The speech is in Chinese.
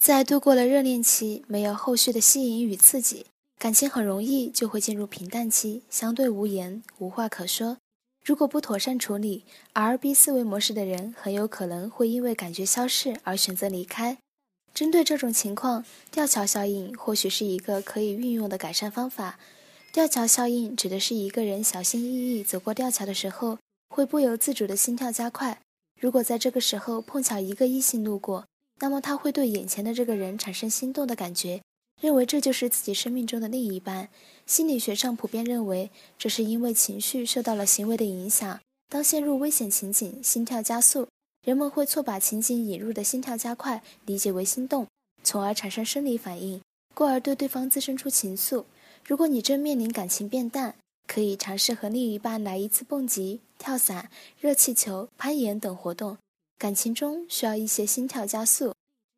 在度过了热恋期，没有后续的吸引与刺激，感情很容易就会进入平淡期，相对无言，无话可说。如果不妥善处理，R B 思维模式的人很有可能会因为感觉消逝而选择离开。针对这种情况，吊桥效应或许是一个可以运用的改善方法。吊桥效应指的是一个人小心翼翼走过吊桥的时候，会不由自主的心跳加快。如果在这个时候碰巧一个异性路过，那么他会对眼前的这个人产生心动的感觉，认为这就是自己生命中的另一半。心理学上普遍认为，这是因为情绪受到了行为的影响。当陷入危险情景，心跳加速，人们会错把情景引入的心跳加快理解为心动，从而产生生理反应，故而对对方滋生出情愫。如果你正面临感情变淡，可以尝试和另一半来一次蹦极、跳伞、热气球、攀岩等活动。感情中需要一些心跳加速。